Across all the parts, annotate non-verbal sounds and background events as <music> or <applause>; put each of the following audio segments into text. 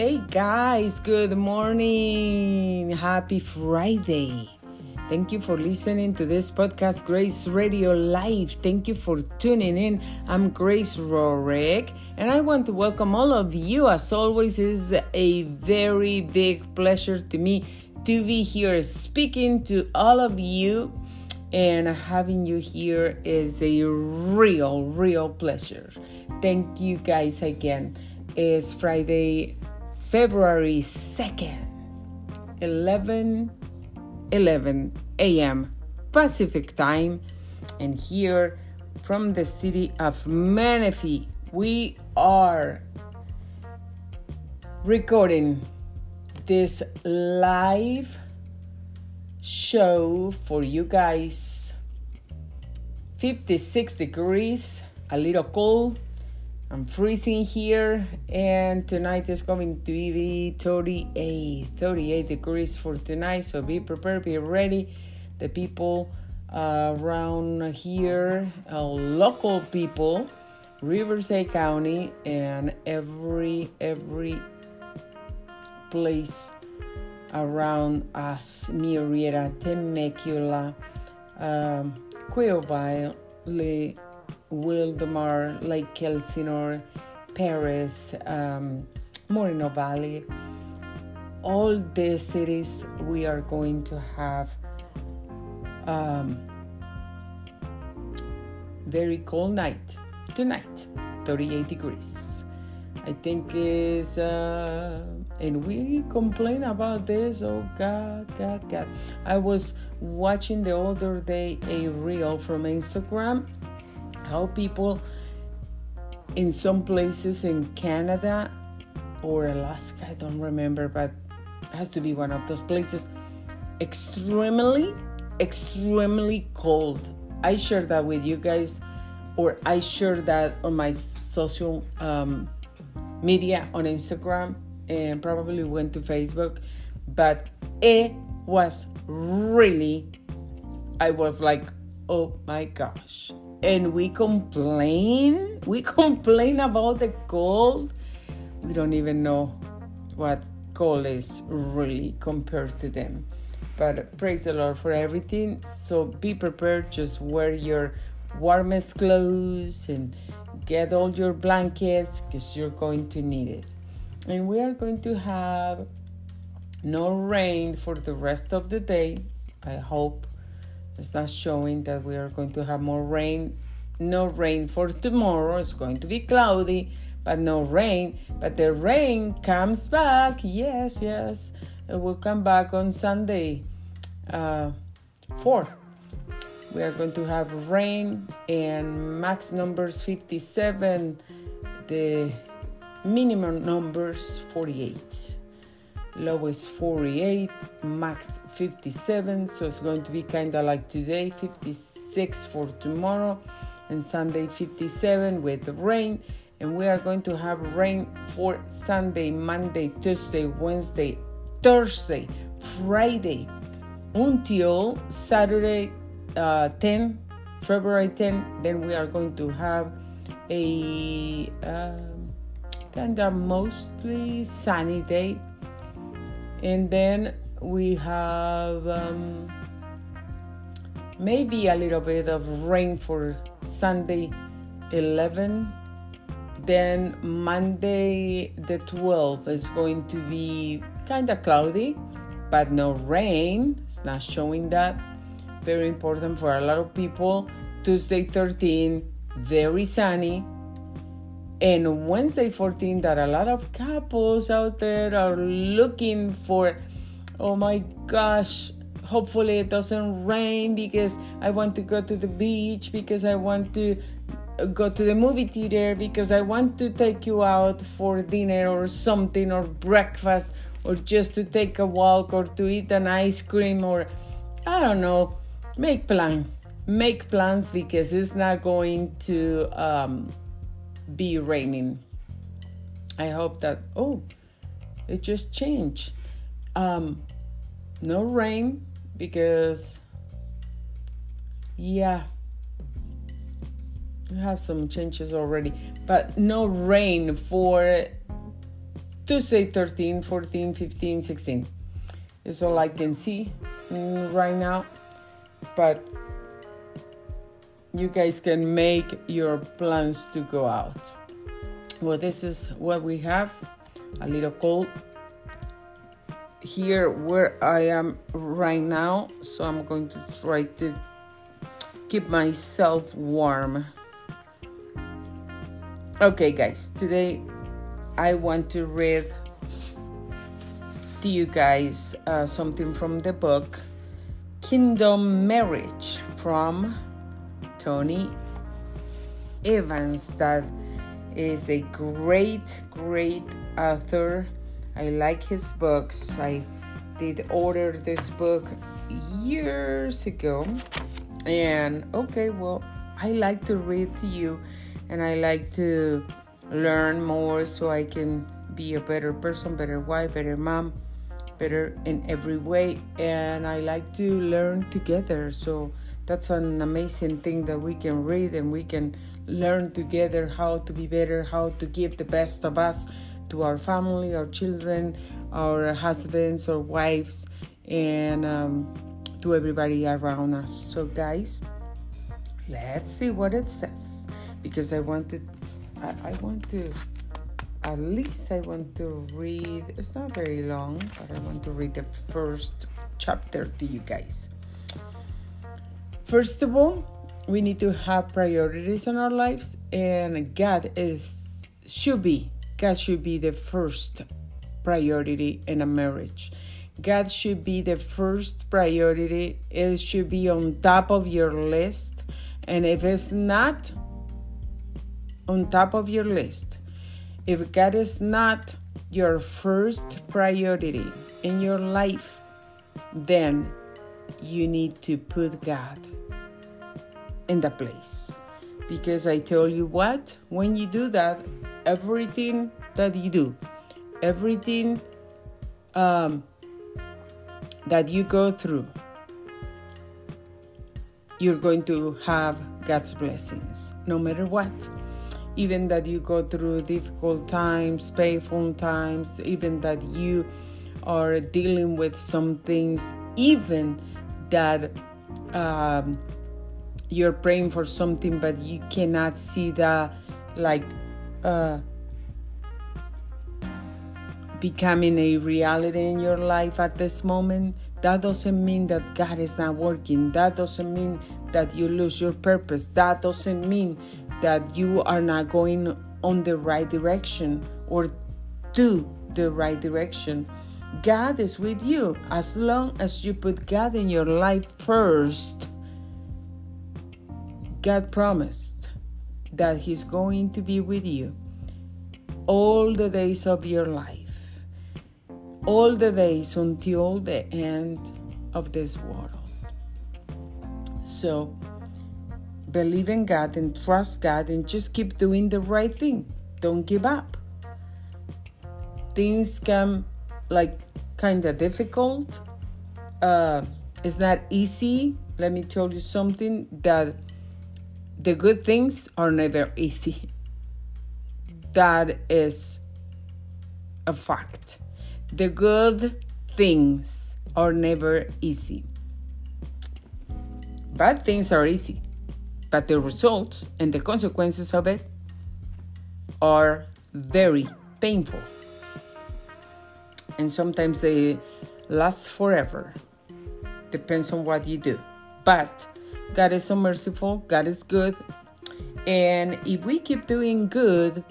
Hey guys, good morning. Happy Friday. Thank you for listening to this podcast, Grace Radio Life. Thank you for tuning in. I'm Grace Rorick, and I want to welcome all of you. As always, it is a very big pleasure to me to be here speaking to all of you and having you here is a real, real pleasure. Thank you guys again. It's Friday, February 2nd, 11 11 a.m. Pacific time, and here from the city of Menifee, we are recording this live show for you guys 56 degrees a little cold i'm freezing here and tonight is going to be 38 38 degrees for tonight so be prepared be ready. The people uh, around here uh, local people riverside county and every every place around us, Murrieta, Temecula, um, Quailville, Le, Wildomar, Lake Elsinore, Perris, um, Moreno Valley. All these cities we are going to have um, very cold night tonight, 38 degrees. I think is uh, and we complain about this oh god god god i was watching the other day a reel from instagram how people in some places in canada or alaska i don't remember but it has to be one of those places extremely extremely cold i share that with you guys or i share that on my social um, media on instagram and probably went to Facebook, but it was really, I was like, oh my gosh. And we complain, we <laughs> complain about the cold. We don't even know what cold is really compared to them. But praise the Lord for everything. So be prepared, just wear your warmest clothes and get all your blankets because you're going to need it and we are going to have no rain for the rest of the day. I hope it's not showing that we are going to have more rain. No rain for tomorrow. It's going to be cloudy, but no rain. But the rain comes back. Yes, yes. It will come back on Sunday. Uh, 4. We are going to have rain and max numbers 57. The minimum numbers 48 lowest 48 max 57 so it's going to be kind of like today 56 for tomorrow and sunday 57 with the rain and we are going to have rain for sunday monday tuesday wednesday thursday friday until saturday uh, 10 february 10 then we are going to have a uh, kind of mostly sunny day. And then we have um, maybe a little bit of rain for Sunday 11. Then Monday the 12th is going to be kind of cloudy, but no rain. It's not showing that. Very important for a lot of people. Tuesday 13, very sunny and Wednesday 14 that a lot of couples out there are looking for oh my gosh hopefully it doesn't rain because I want to go to the beach because I want to go to the movie theater because I want to take you out for dinner or something or breakfast or just to take a walk or to eat an ice cream or I don't know make plans. Make plans because it's not going to um, be raining. I hope that, oh, it just changed. Um, no rain because, yeah, we have some changes already, but no rain for Tuesday 13, 14, 15, 16. It's all I can see mm, right now. But you guys can make your plans to go out. Well, this is what we have a little cold here where I am right now, so I'm going to try to keep myself warm. Okay, guys, today I want to read to you guys uh, something from the book Kingdom Marriage from Tony Evans. That is a great, great author. I like his books. I did order this book years ago. And okay, well, I like to read to you and I like to learn more so I can be a better person, better wife, better mom, better in every way. And I like to learn together. So that's an amazing thing that we can read and we can learn together how to be better, how to give the best of us to our family, our children, our husbands or wives, and um, to everybody around us. So, guys, let's see what it says because I want to, I, I want to, at least I want to read. It's not very long, but I want to read the first chapter to you guys. First of all, we need to have priorities in our lives, and God is should be God should be the first priority in a marriage. God should be the first priority. It should be on top of your list. And if it's not on top of your list, if God is not your first priority in your life, then you need to put God in the place. Because I tell you what, when you do that, everything that you do, everything um, that you go through, you're going to have God's blessings no matter what. Even that you go through difficult times, painful times, even that you are dealing with some things, even that um, you're praying for something but you cannot see that like uh, becoming a reality in your life at this moment, that doesn't mean that God is not working. That doesn't mean that you lose your purpose. That doesn't mean that you are not going on the right direction or to the right direction. God is with you as long as you put God in your life first. God promised that He's going to be with you all the days of your life all the days until the end of this world. So, believe in God and trust God and just keep doing the right thing. Don't give up. Things come like kind of difficult. Uh, it's not easy. Let me tell you something that the good things are never easy. That is a fact. The good things are never easy. Bad things are easy, but the results and the consequences of it are very painful. And sometimes they last forever. Depends on what you do. But God is so merciful, God is good. And if we keep doing good,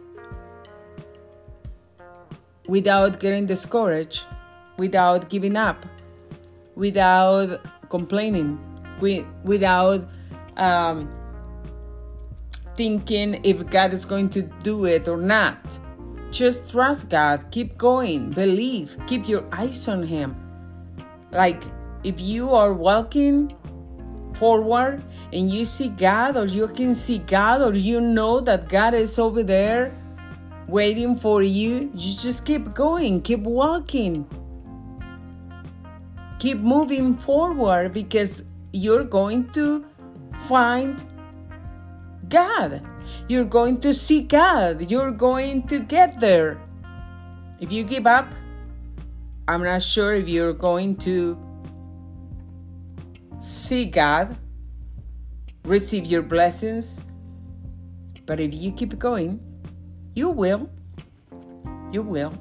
without getting discouraged, without giving up, without complaining, without um, thinking if God is going to do it or not. Just trust God, keep going, believe, keep your eyes on Him. Like if you are walking forward and you see God, or you can see God, or you know that God is over there waiting for you, you just keep going, keep walking, keep moving forward because you're going to find God. You're going to see God. You're going to get there. If you give up, I'm not sure if you're going to see God, receive your blessings. But if you keep going, you will. You will.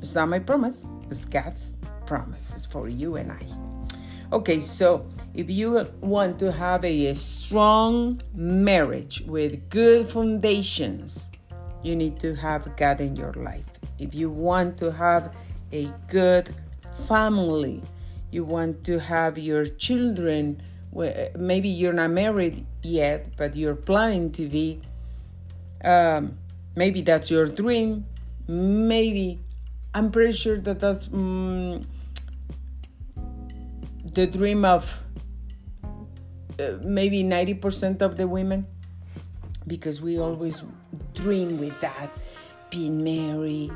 It's not my promise, it's God's promises for you and I. Okay, so if you want to have a strong marriage with good foundations, you need to have God in your life. If you want to have a good family, you want to have your children, maybe you're not married yet, but you're planning to be, um, maybe that's your dream. Maybe, I'm pretty sure that that's um, the dream of uh, maybe 90% of the women because we always dream with that being married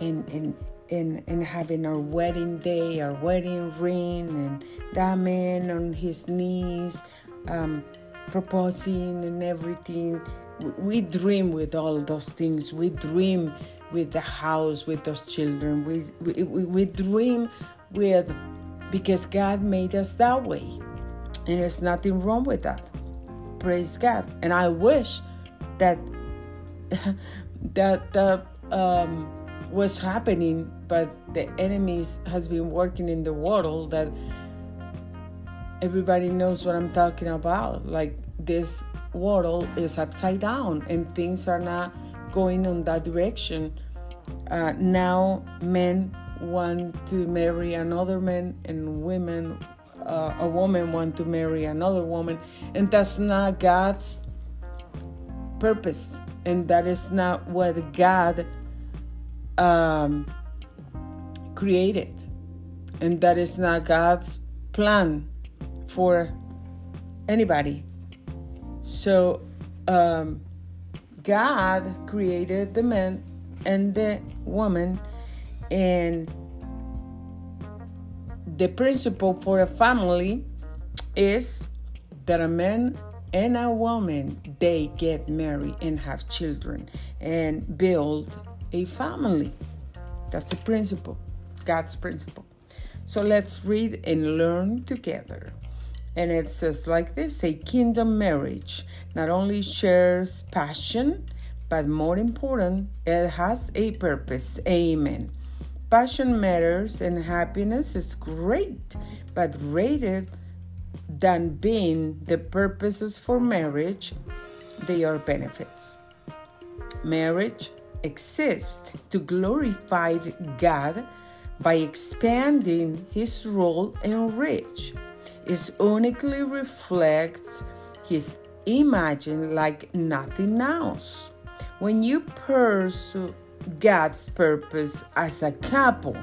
and and and, and having our wedding day, our wedding ring, and that man on his knees um, proposing and everything. We dream with all those things. We dream with the house, with those children. We, we, we dream with, because God made us that way. And there's nothing wrong with that. Praise God. And I wish that <laughs> that that um, was happening, but the enemies has been working in the world that everybody knows what I'm talking about. Like this world is upside down and things are not going in that direction. Uh, now men want to marry another man and women uh, a woman want to marry another woman and that's not god's purpose and that is not what god um, created. And that is not god's plan for anybody. So um, god created the man and the woman and the principle for a family is that a man and a woman they get married and have children and build a family. That's the principle god's principle. So let's read and learn together. And it says like this a kingdom marriage not only shares passion but more important it has a purpose. Amen. Passion matters and happiness is great, but greater than being the purposes for marriage, they are benefits. Marriage exists to glorify God by expanding his role and reach. It uniquely reflects his image like nothing else. When you pursue God's purpose as a couple,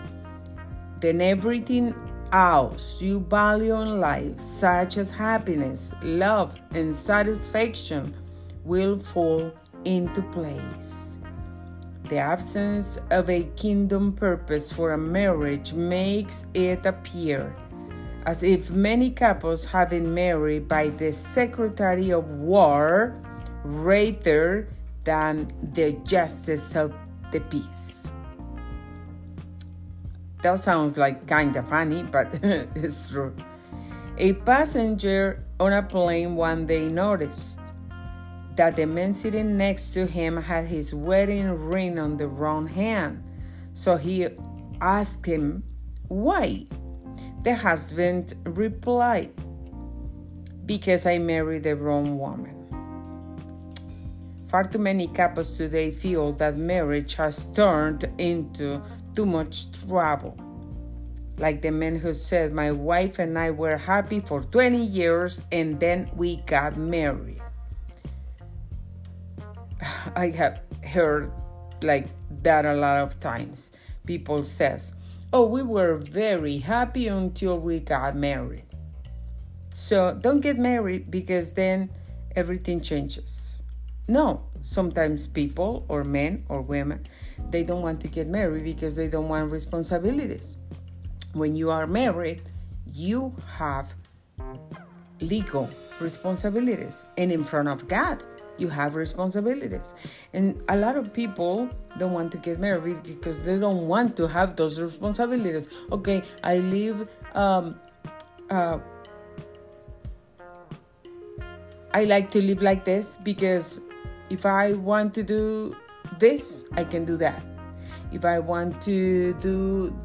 then everything else you value in life, such as happiness, love, and satisfaction, will fall into place. The absence of a kingdom purpose for a marriage makes it appear as if many couples have been married by the Secretary of War rather than the justice of the peace. That sounds like kind of funny, but <laughs> it's true. A passenger on a plane one day noticed that the man sitting next to him had his wedding ring on the wrong hand. So he asked him, Why? The husband replied, Because I married the wrong woman. Far too many couples today feel that marriage has turned into too much trouble. Like the man who said, My wife and I were happy for 20 years and then we got married. <sighs> I have heard like that a lot of times. People says, "Oh, we were very happy until we got married." So, don't get married because then everything changes. No, sometimes people or men or women they don't want to get married because they don't want responsibilities. When you are married, you have legal responsibilities and in front of God you have responsibilities. And a lot of people don't want to get married because they don't want to have those responsibilities. Okay, I live. Um, uh, I like to live like this because if I want to do this, I can do that. If I want to do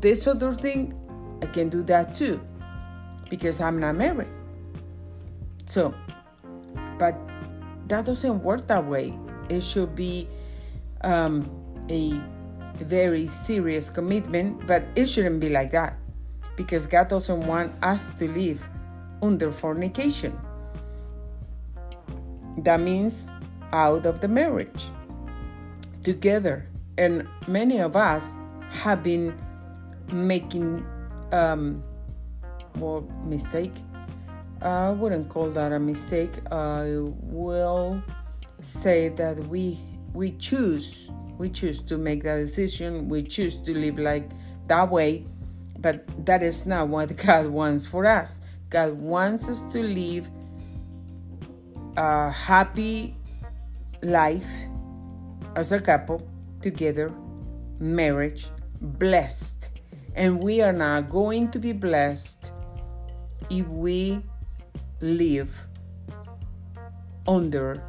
this other thing, I can do that too because I'm not married. So, but that doesn't work that way. It should be um, a very serious commitment, but it shouldn't be like that because God doesn't want us to live under fornication. That means out of the marriage together. And many of us have been making um, more mistake I wouldn't call that a mistake. I will say that we we choose we choose to make that decision. We choose to live like that way, but that is not what <laughs> God wants for us. God wants us to live a happy life as a couple together, marriage, blessed. And we are not going to be blessed if we live under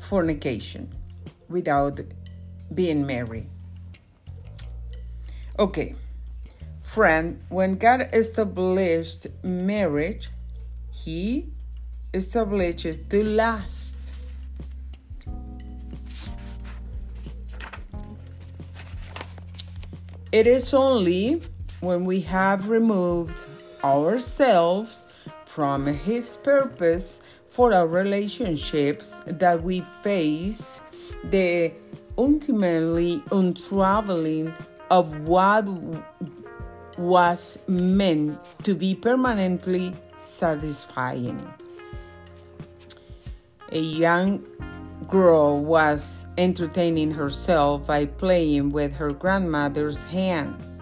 fornication without being married. Okay, friend, when God established marriage, He establishes to last. It is only when we have removed ourselves from His purpose for our relationships that we face the ultimately untraveling of what was meant to be permanently satisfying. A young girl was entertaining herself by playing with her grandmother's hands.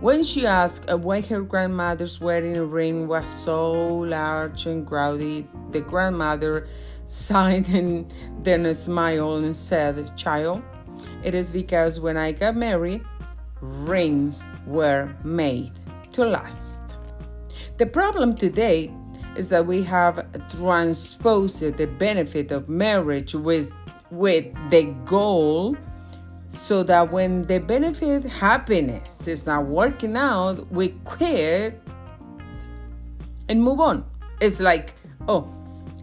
When she asked why her grandmother's wedding ring was so large and crowded, the grandmother sighed and then smiled and said, Child, it is because when I got married, rings were made to last. The problem today is that we have transposed the benefit of marriage with, with the goal so that when the benefit happiness is not working out, we quit and move on. It's like, oh,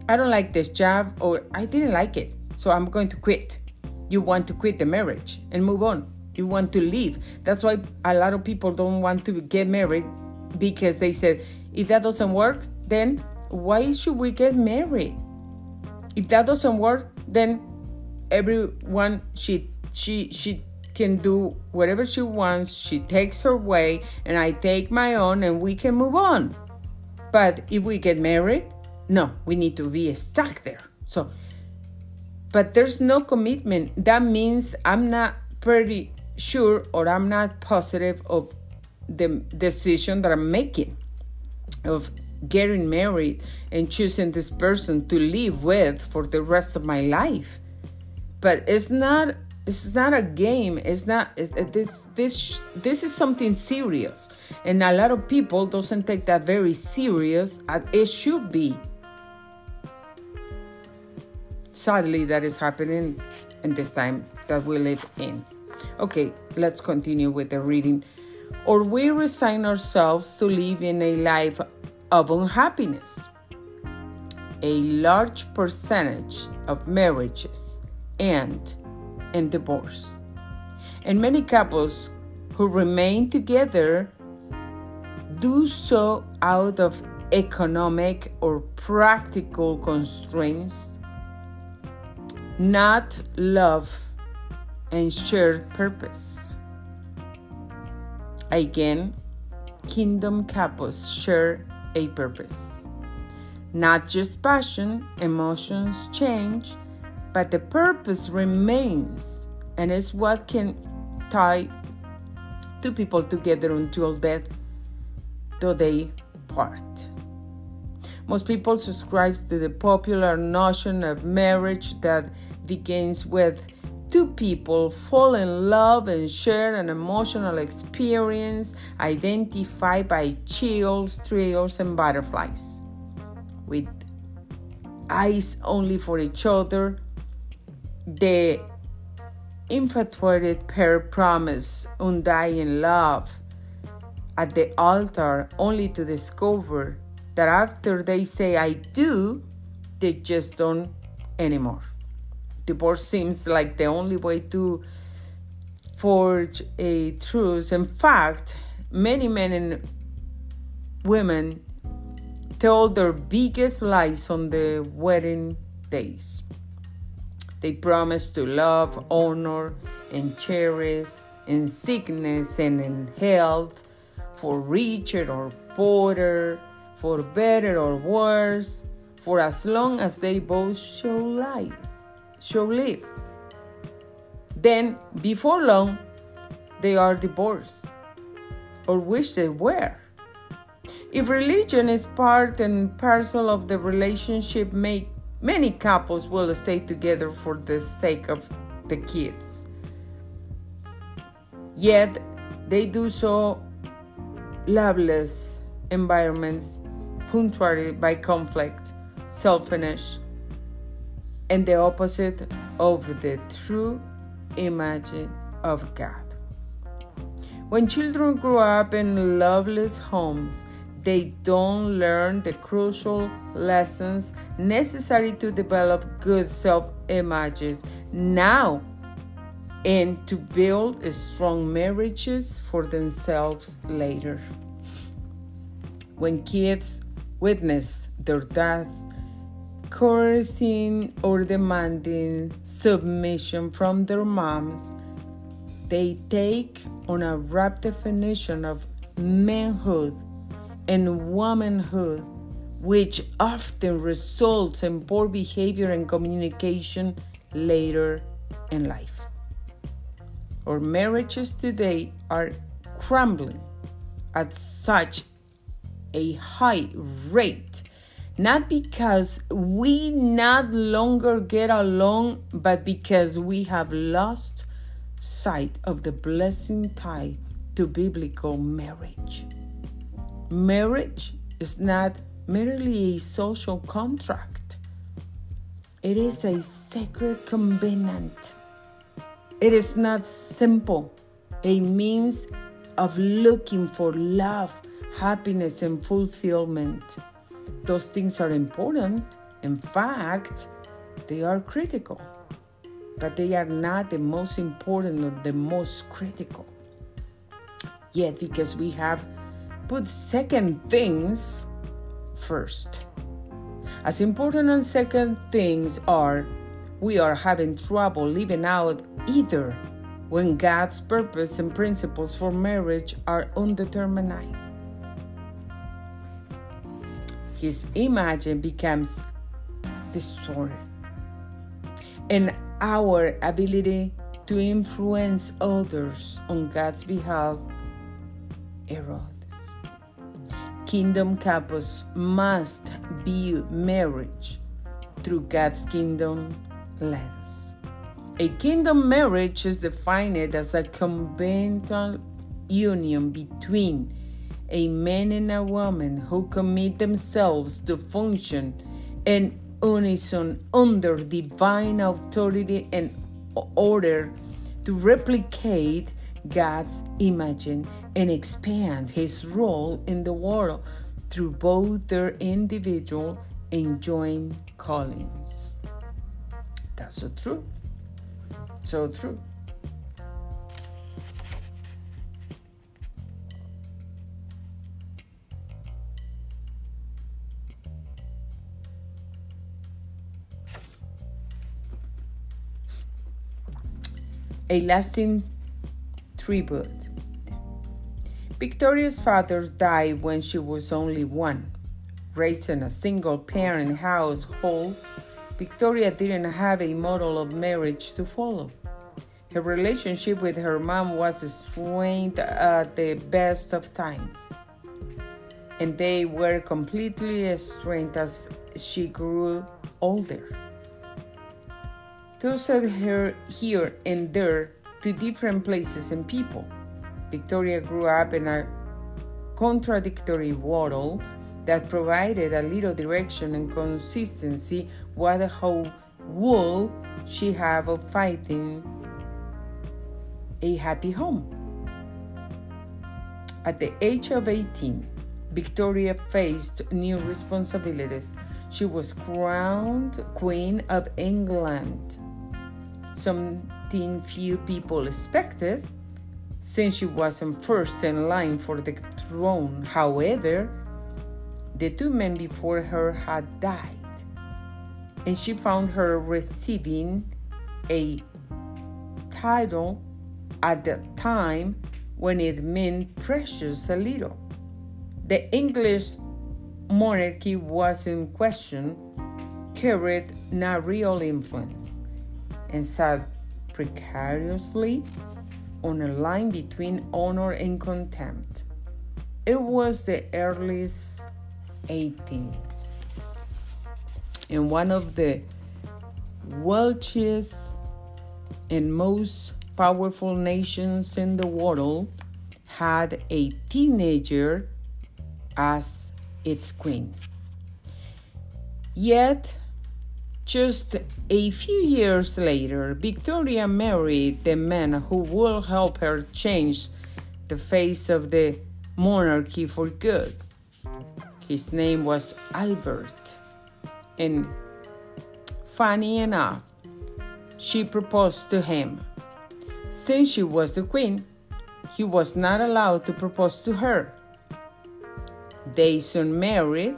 I don't like this job or I didn't like it, so I'm going to quit. You want to quit the marriage and move on. You want to leave. That's why a lot of people don't want to get married because they said, if that doesn't work, then why should we get married? If that doesn't work, then everyone should she she can do whatever she wants. She takes her way, and I take my own, and we can move on. But if we get married, no, we need to be stuck there. So, but there's no commitment. That means I'm not pretty sure or I'm not positive of the decision that I'm making of getting married and choosing this person to live with for the rest of my life. But it's not it's not a game. It's not it's, this this this is something serious. And a lot of people doesn't take that very serious as it should be. Sadly that is happening in this time that we live in. Okay let's continue with the reading. Or we resign ourselves to live in a life of unhappiness a large percentage of marriages end in divorce. And many couples who remain together do so out of economic or practical constraints, not love and shared purpose. Again, kingdom couples share a purpose. Not just passion, emotions change, but the purpose remains and is what can tie two people together until death, though they part. Most people subscribe to the popular notion of marriage that begins with two people fall in love and share an emotional experience identified by chills, thrills, and butterflies. With eyes only for each other, the infatuated pair promise undying love at the altar only to discover that after they say I do, they just don't anymore. Divorce seems like the only way to forge a truce. In fact, many men and women tell their biggest lies on the wedding days. They promise to love, honor, and cherish in sickness and in health, for richer or poorer, for better or worse, for as long as they both shall live, shall live. Then, before long, they are divorced, or wish they were. If religion is part and parcel of the relationship, make many couples will stay together for the sake of the kids. Yet they do so loveless environments punctuated by conflict, selfishness, and the opposite of the true image of God. When children grow up in loveless homes, they don't learn the crucial lessons necessary to develop good self images now and to build strong marriages for themselves later. When kids witness their dads coercing or demanding submission from their moms, they take on a wrap definition of manhood and womanhood, which often results in poor behavior and communication later in life. Our marriages today are crumbling at such a high rate not because we not longer get along, but because we have lost sight of the blessing tied to biblical marriage. Marriage is not merely a social contract, it is a sacred covenant. It is not simple, a means of looking for love, happiness, and fulfillment. Those things are important. In fact, they are critical, but they are not the most important or the most critical. Yet, because we have put second things first. As important as second things are, we are having trouble living out either when God's purpose and principles for marriage are undetermined. His image becomes distorted, and our ability to influence others on God's behalf erodes. Kingdom couples must view marriage through God's kingdom lens. A kingdom marriage is defined as a covenantal union between a man and a woman who commit themselves to function in unison under divine authority and order to replicate God's image and expand his role in the world through both their individual and joint callings. That's so true. So true. A lasting tribute. Victoria's father died when she was only one. Raised in a single parent household, Victoria didn't have a model of marriage to follow. Her relationship with her mom was strained at the best of times. and they were completely estranged as she grew older. Those led her here and there to different places and people. Victoria grew up in a contradictory world that provided a little direction and consistency what the whole would she have of fighting a happy home. At the age of 18, Victoria faced new responsibilities. She was crowned Queen of England, something few people expected since she wasn't first in line for the throne. However, the two men before her had died, and she found her receiving a title at the time when it meant precious a little. The English monarchy was in question, carried no real influence, and sat precariously on a line between honor and contempt. It was the earliest 18th. And one of the wealthiest and most powerful nations in the world had a teenager as its queen. Yet, just a few years later, Victoria married the man who will help her change the face of the monarchy for good. His name was Albert. And funny enough, she proposed to him. Since she was the queen, he was not allowed to propose to her. They soon married,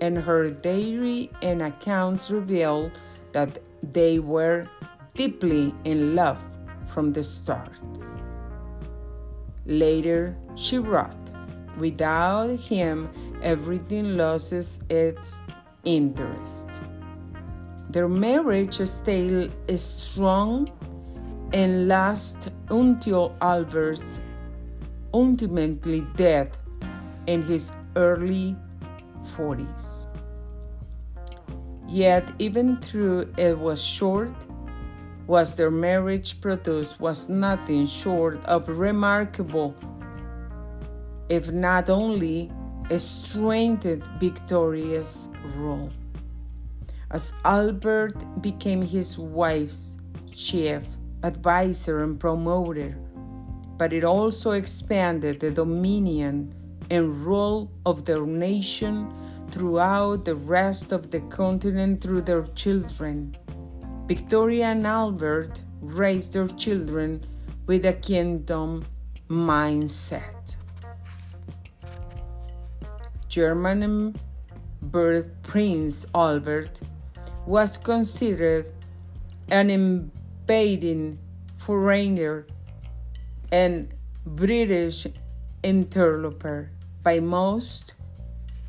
and her diary and accounts reveal that they were deeply in love from the start. Later, she wrote, Without him, everything loses its interest. Their marriage stayed strong and lasted until Albert's ultimately death in his early 40s. Yet, even though it was short, what their marriage produced was nothing short of remarkable, if not only a strengthened Victoria's role. As Albert became his wife's chief advisor and promoter, but it also expanded the dominion and rule of their nation throughout the rest of the continent through their children. Victoria and Albert raised their children with a kingdom mindset. German birth Prince Albert was considered an invading foreigner and British interloper by most,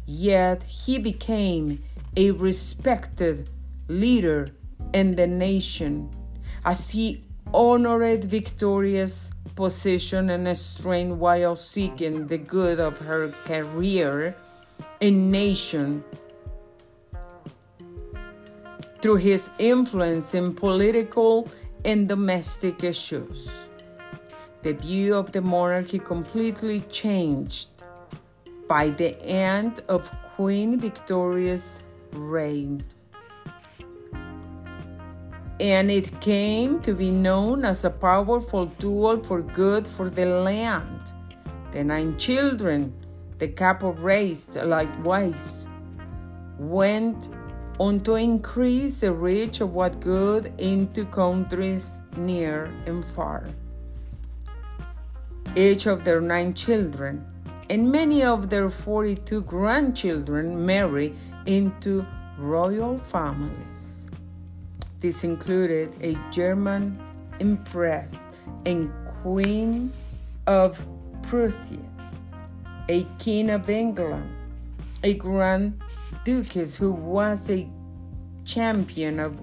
yet he became a respected leader in the nation as he honored Victoria's position and strength while seeking the good of her career and nation through his influence in political and domestic issues. The view of the monarchy completely changed by the end of Queen Victoria's reign. And it came to be known as a powerful tool for good for the land. The nine children the couple raised likewise went on to increase the reach of what good into countries near and far. Each of their nine children and many of their 42 grandchildren marry into royal families. This included a German empress and queen of Prussia, a king of England, a grand duchess who was a champion of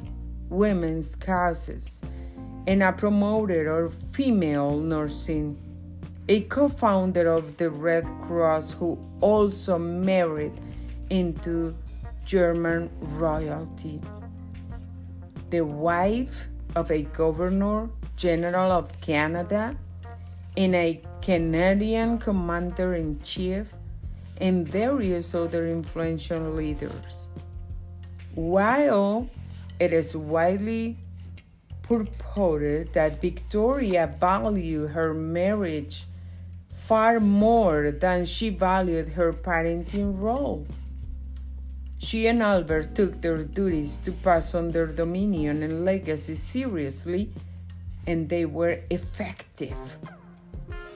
women's causes and a promoter of female nursing a co founder of the Red Cross who also married into German royalty. The wife of a governor general of Canada and a Canadian commander in chief and various other influential leaders. While it is widely purported that Victoria valued her marriage far more than she valued her parenting role. She and Albert took their duties to pass on their dominion and legacy seriously, and they were effective.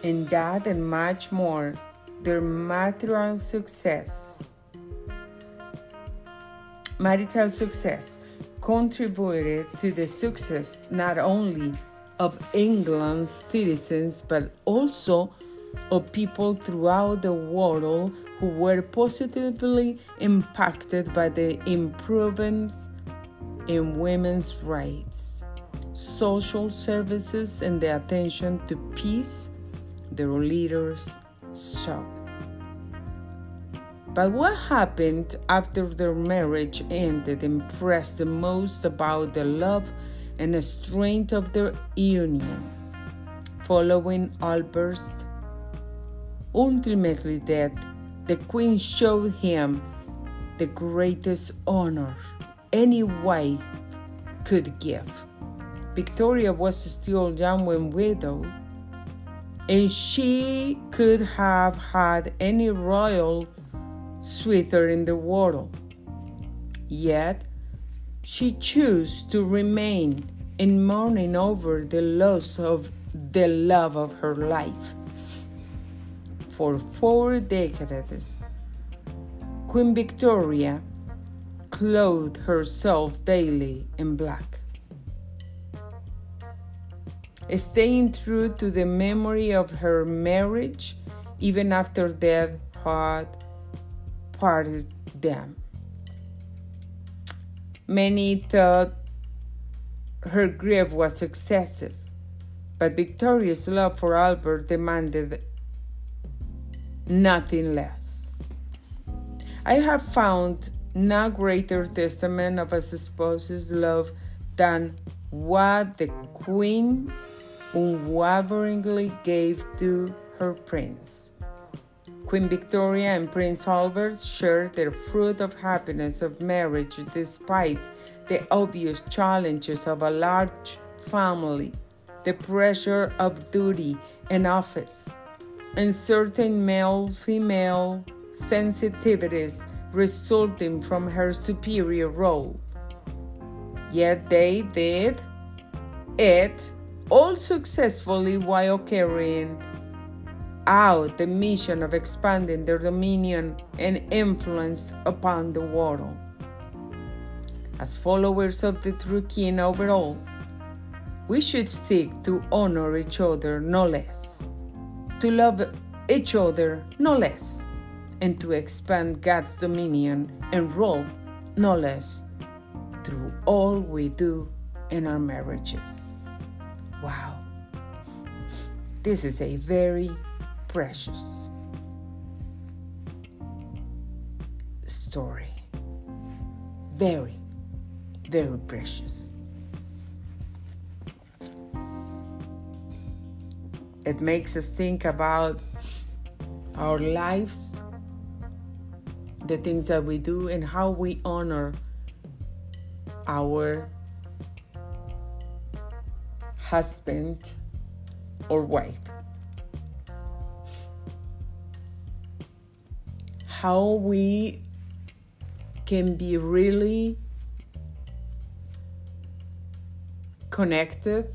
In that and much more, their marital success, marital success contributed to the success not only of England's citizens but also of people throughout the world who were positively impacted by the improvements in women's rights, social services, and the attention to peace their leaders showed. But what happened after their marriage ended impressed the most about the love and the strength of their union. Following Albert's ultimately death, the queen showed him the greatest honor any wife could give. Victoria was still young when widowed, and she could have had any royal sweeter in the world. Yet she chose to remain in mourning over the loss of the love of her life. For four decades, Queen Victoria clothed herself daily in black. Staying true to the memory of her marriage, even after death had parted them. Many thought her grief was excessive, but Victoria's love for Albert demanded nothing less. I have found no greater testament of a spouse's love than what the queen unwaveringly gave to her prince. Queen Victoria and Prince Albert shared the fruit of happiness of marriage despite the obvious challenges of a large family, the pressure of duty and office, and certain male female sensitivities resulting from her superior role. Yet they did it all successfully while carrying out the mission of expanding their dominion and influence upon the world. As followers of the true King overall, we should seek to honor each other no less, to love each other no less, and to expand God's dominion and rule no less through all we do in our marriages. Wow. This is a very precious story. Very, very precious. It makes us think about our lives, the things that we do, and how we honor our husband or wife. how we can be really connected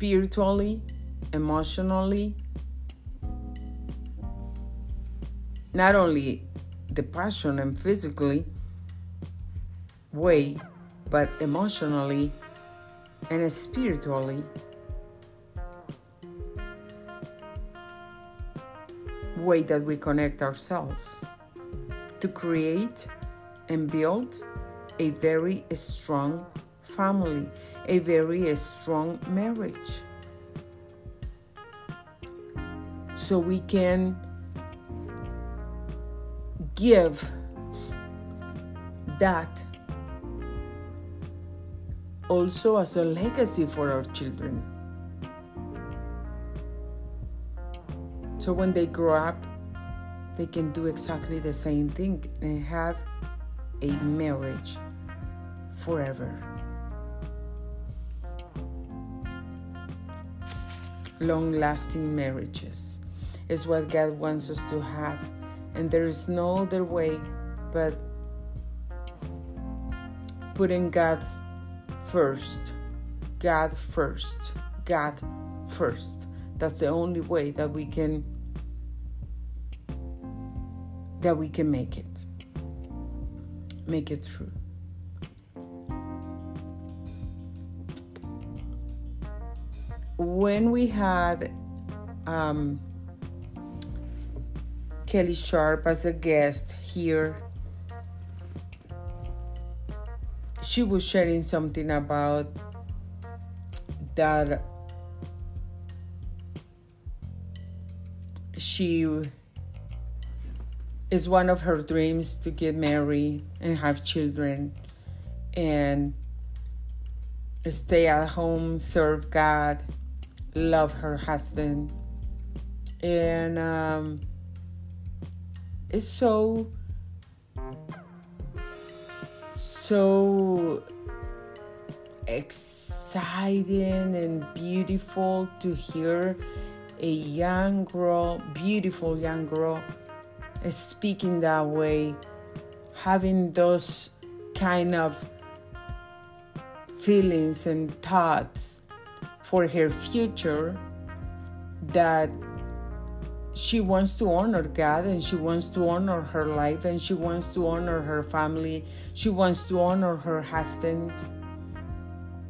spiritually, emotionally, not only the passion and physically way, but emotionally and spiritually. Way that we connect ourselves to create and build a very strong family, a very strong marriage. so we can give that also as a legacy for our children. So when they grow up, they can do exactly the same thing and have a marriage forever. Long lasting marriages is what God wants us to have, and there is no other way but putting God first. God first. God first. That's the only way that we can that we can make it. Make it through. When we had um, Kelly Sharp as a guest here, she was sharing something about that she is one of her dreams to get married and have children and stay at home, serve God, love her husband. And um, it's so, so exciting and beautiful to hear a young girl, beautiful young girl, speaking that way, having those kind of feelings and thoughts for her future that she wants to honor God and she wants to honor her life and she wants to honor her family. She wants to honor her husband.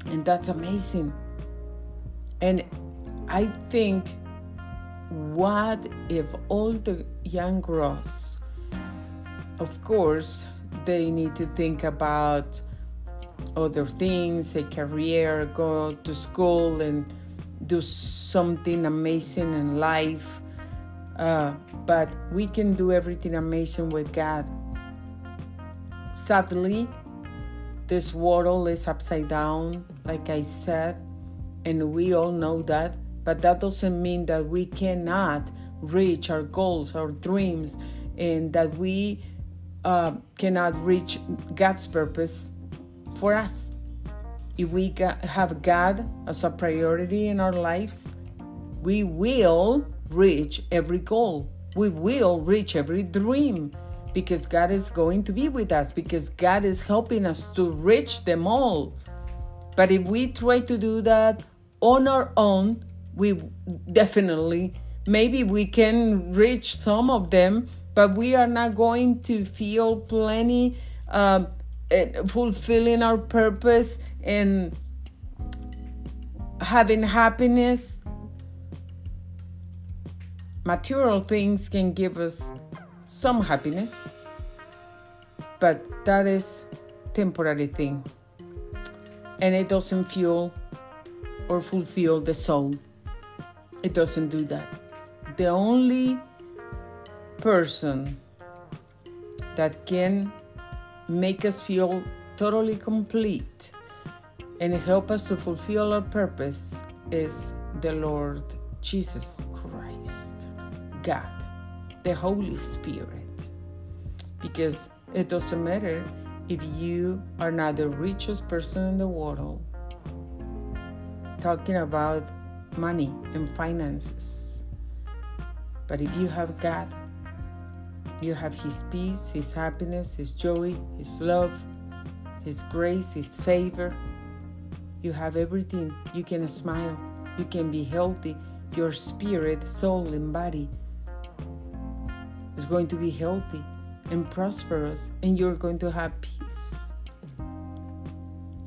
And that's amazing. And I think what if all the young girls, of course, they need to think about other things, a career, go to school and do something amazing in life. Uh, but we can do everything amazing with God. Sadly, this world is upside down, like I said, and we all know that but that doesn't mean that we cannot reach our goals, our dreams, and that we uh, cannot reach God's purpose for us. If we have God as a priority in our lives, we will reach every goal. We will reach every dream because God is going to be with us, because God is helping us to reach them all. But if we try to do that on our own, we definitely maybe we can reach some of them but we are not going to feel plenty uh, fulfilling our purpose and having happiness material things can give us some happiness but that is temporary thing and it doesn't fuel or fulfill the soul it doesn't do that. The only person that can make us feel totally complete and help us to fulfill our purpose is the Lord Jesus Christ, God, the Holy Spirit. Because it doesn't matter if you are not the richest person in the world, talking about money and finances. But if you have God, you have His peace, His happiness, His joy, His love, His grace, His favor. You have everything. You can smile. You can be healthy. Your spirit, soul, and body is going to be healthy and prosperous, and you're going to have peace.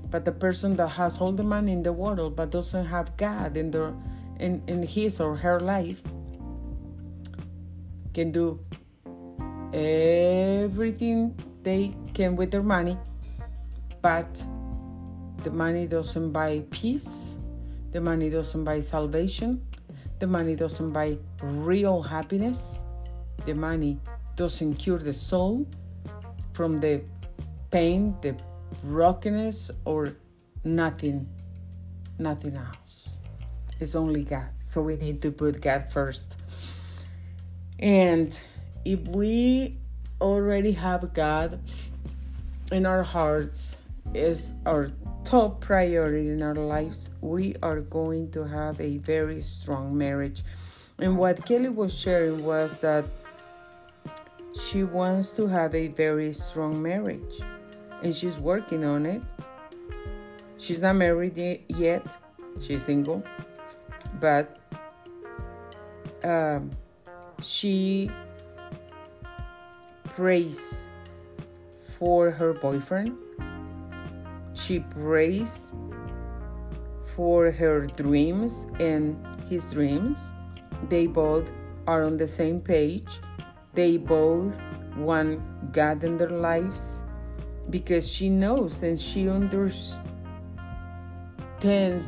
But the person that has all the money in the world but doesn't have God in their in, in his or her life can do everything they can with their money, but the money doesn't buy peace, the money doesn't buy salvation, The money doesn't buy real happiness. The money doesn't cure the soul from the pain, the brokenness, or nothing, nothing else. It's only God. So we need to put God first. And if we already have God in our hearts, is our top priority in our lives, we are going to have a very strong marriage. And what Kelly was sharing was that she wants to have a very strong marriage and she's working on it. She's not married yet, she's single, but um, she prays for her boyfriend. She prays for her dreams and his dreams. They both are on the same page. They both want God in their lives because she knows and she understands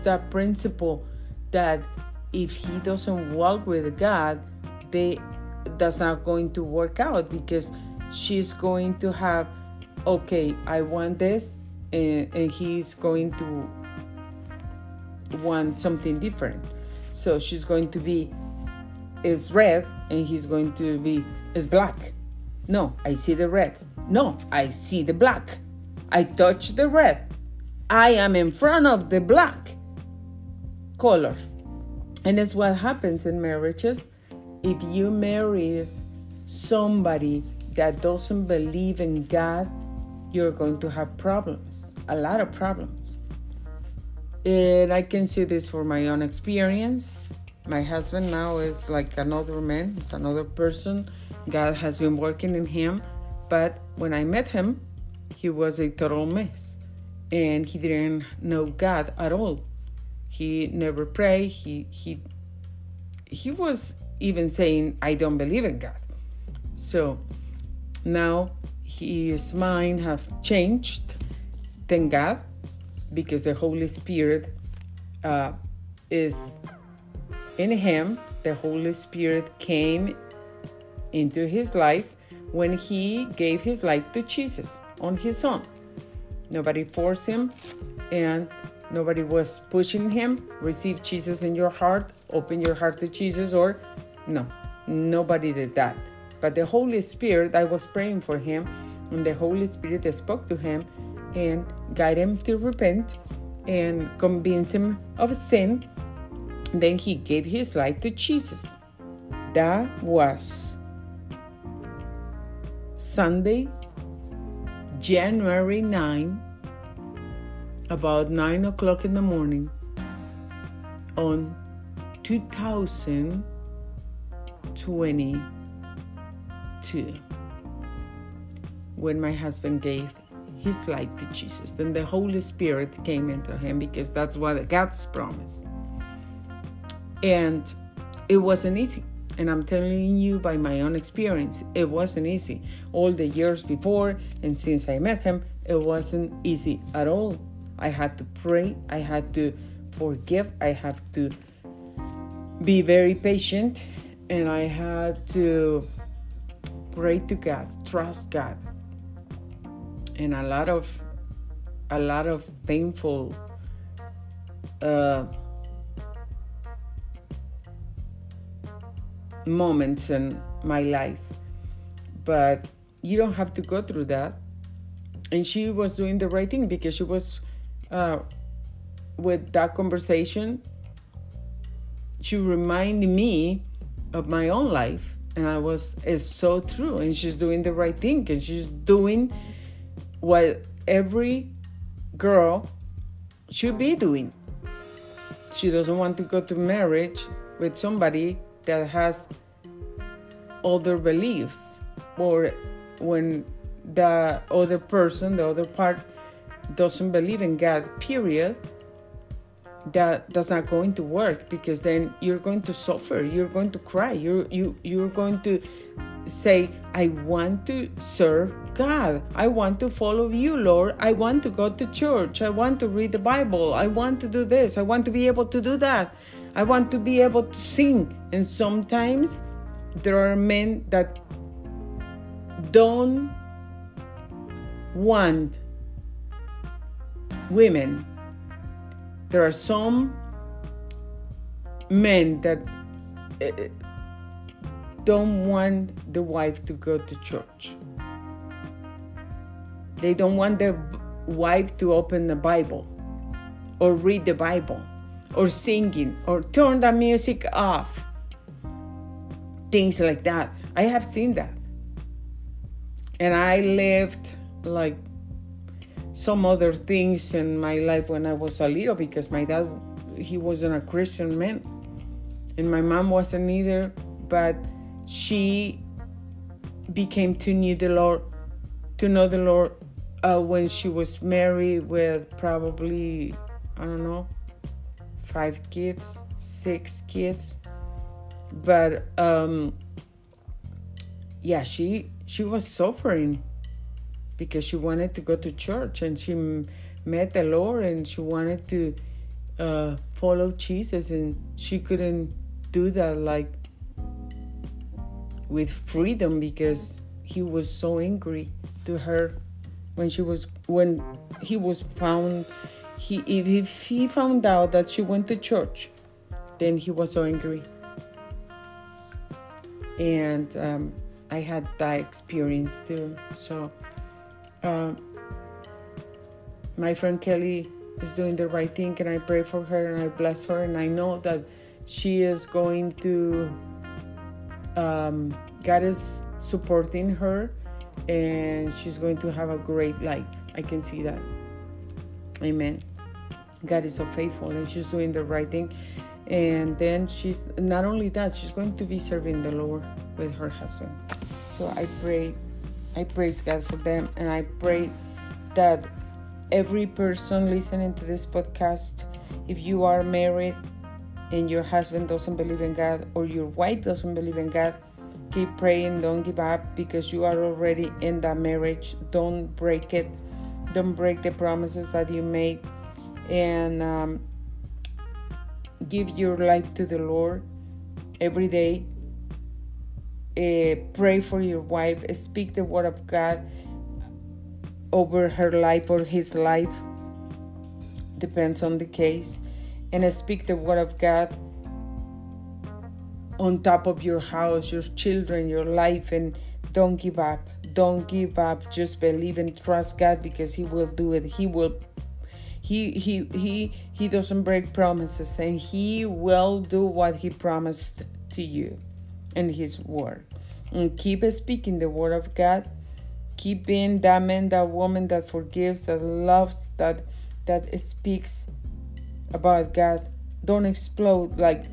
that principle that if he doesn't walk with God, they that's not going to work out because she's going to have okay, I want this and, and he's going to want something different. So she's going to be is red and he's going to be is black. No, I see the red. No, I see the black. I touch the red. I am in front of the black color. And it's what happens in marriages. If you marry somebody that doesn't believe in God, you're going to have problems, a lot of problems. And I can see this for my own experience. My husband now is like another man, he's another person. God has been working in him. But when I met him, he was a total mess. And he didn't know God at all. He never prayed. He he he was even saying, I don't believe in God. So now his mind has changed, thank God, because the Holy Spirit uh, is in him. The Holy Spirit came into his life when he gave his life to Jesus on his own. Nobody forced him and nobody was pushing him. Receive Jesus in your heart, open your heart to Jesus, or no, nobody did that. But the Holy Spirit, I was praying for him, and the Holy Spirit spoke to him and guided him to repent and convince him of sin. Then he gave his life to Jesus. That was Sunday, January 9, about 9 o'clock in the morning on 2020 when my husband gave his life to Jesus. Then the Holy Spirit came into him because that's what God's promise. And it wasn't easy. And I'm telling you by my own experience, it wasn't easy. All the years before and since I met him, it wasn't easy at all. I had to pray, I had to forgive, I had to be very patient, and I had to pray to God, trust God. And a lot of a lot of painful uh, moments in my life. But you don't have to go through that. And she was doing the right thing because she was uh, with that conversation. She reminded me of my own life and I was, it's so true. And she's doing the right thing and she's doing what every girl should be doing. She doesn't want to go to marriage with somebody that has other beliefs or when the other person, the other part, doesn't believe in God, period, that that's not going to work because then you're going to suffer you're going to cry you're you you're going to say i want to serve god. I want to follow you lord. I want to go to church. I want to read the bible. I want to do this. I want to be able to do that. I want to be able to sing. And sometimes there are men that don't want women there are some men that uh, don't want the wife to go to church. They don't want their wife to open the Bible or read the Bible or singing or turn the music off. Things like that. I have seen that. And I lived like some other things in my life when I was a little because my dad he wasn't a Christian man and my mom wasn't either but she became to know the Lord to know the Lord uh, when she was married with probably I don't know five kids six kids but um yeah she she was suffering because she wanted to go to church and she met the Lord and she wanted to uh, follow Jesus and she couldn't do that like with freedom because he was so angry to her when she was when he was found he if he found out that she went to church then he was so angry. And um, i had that experience too so uh, my friend Kelly is doing the right thing, and I pray for her and I bless her, and I know that she is going to. Um, God is supporting her, and she's going to have a great life. I can see that. Amen. God is so faithful, and she's doing the right thing. And then she's not only that, she's going to be serving the Lord with her husband. So I pray I praise God for them and I pray that every person listening to this podcast, if you are married and your husband doesn't believe in God or your wife doesn't believe in God, keep praying, don't give up because you are already in that marriage. Don't break it, don't break the promises that you made, and um, give your life to the Lord every day uh, pray for your wife, speak the word of God over her life or his life, depends on the case, and speak the word of God on top of your house, your children, your life, and don't give up. Don't give up. Just believe and trust God because He will do it. He will. He he he he doesn't break promises, and He will do what He promised to you in His Word. And keep speaking the Word of God. Keep being that man, that woman that forgives, that loves, that that speaks about God. Don't explode like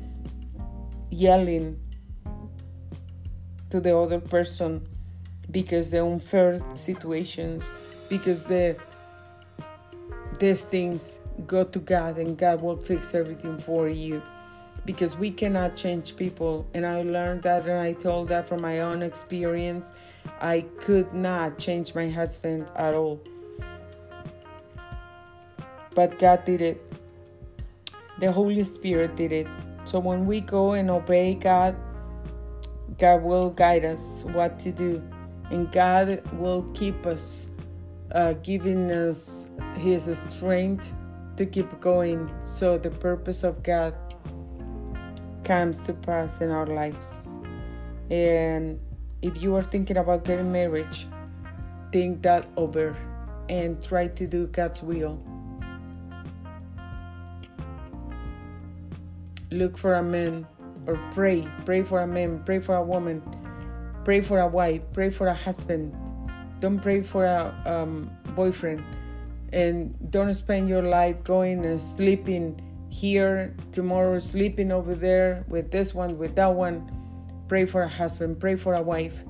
yelling to the other person because the unfair situations, because the these things go to God and God will fix everything for you because we cannot change people. And I learned that and I told that from my own experience. I could not change my husband at all. But God did it. The Holy Spirit did it. So when we go and obey God, God will guide us what to do. And God will keep us, uh, giving us His strength to keep going. So the purpose of God comes to pass in our lives. And if you are thinking about getting married, think that over and try to do God's will. Look for a man or pray. Pray for a man, pray for a woman, pray for a wife, pray for a husband. Don't pray for a um, boyfriend. And don't spend your life going and sleeping here, tomorrow sleeping over there with this one, with that one. Pray for a husband, pray for a wife.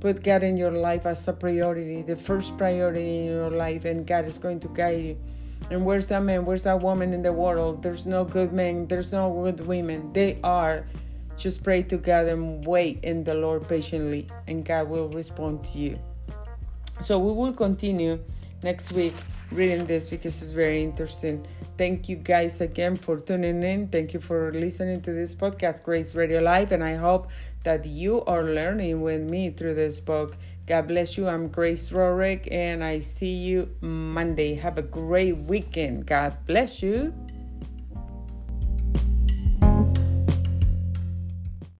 Put God in your life as a priority, the first priority in your life, and God is going to guide you. And where's that man? Where's that woman in the world? There's no good men. There's no good women. They are. Just pray to God and wait in the Lord patiently, and God will respond to you. So we will continue next week reading this because it's very interesting. Thank you guys again for tuning in. Thank you for listening to this podcast, Grace Radio Life, and I hope that you are learning with me through this book. God bless you. I'm Grace Rorick, and I see you Monday. Have a great weekend. God bless you.